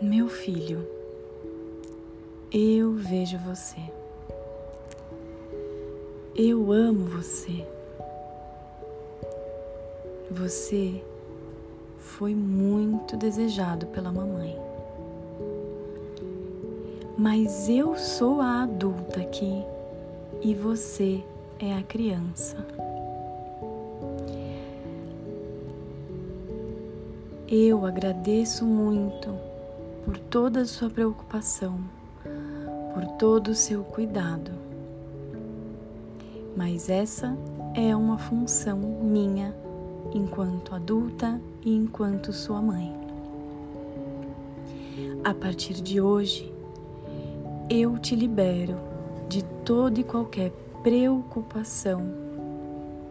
Meu filho, eu vejo você. Eu amo você. Você foi muito desejado pela mamãe. Mas eu sou a adulta aqui e você é a criança. Eu agradeço muito por toda a sua preocupação, por todo o seu cuidado. Mas essa é uma função minha enquanto adulta e enquanto sua mãe. A partir de hoje, eu te libero de toda e qualquer preocupação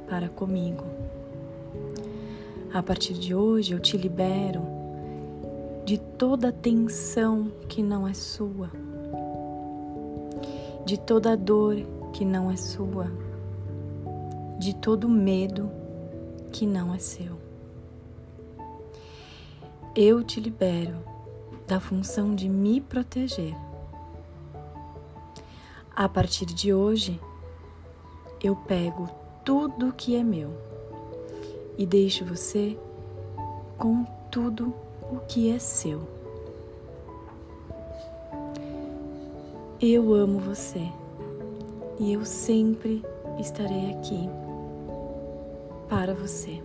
para comigo a partir de hoje eu te libero de toda tensão que não é sua, de toda dor que não é sua, de todo medo que não é seu. Eu te libero da função de me proteger. A partir de hoje, eu pego tudo que é meu e deixo você com tudo o que é seu. Eu amo você e eu sempre estarei aqui para você.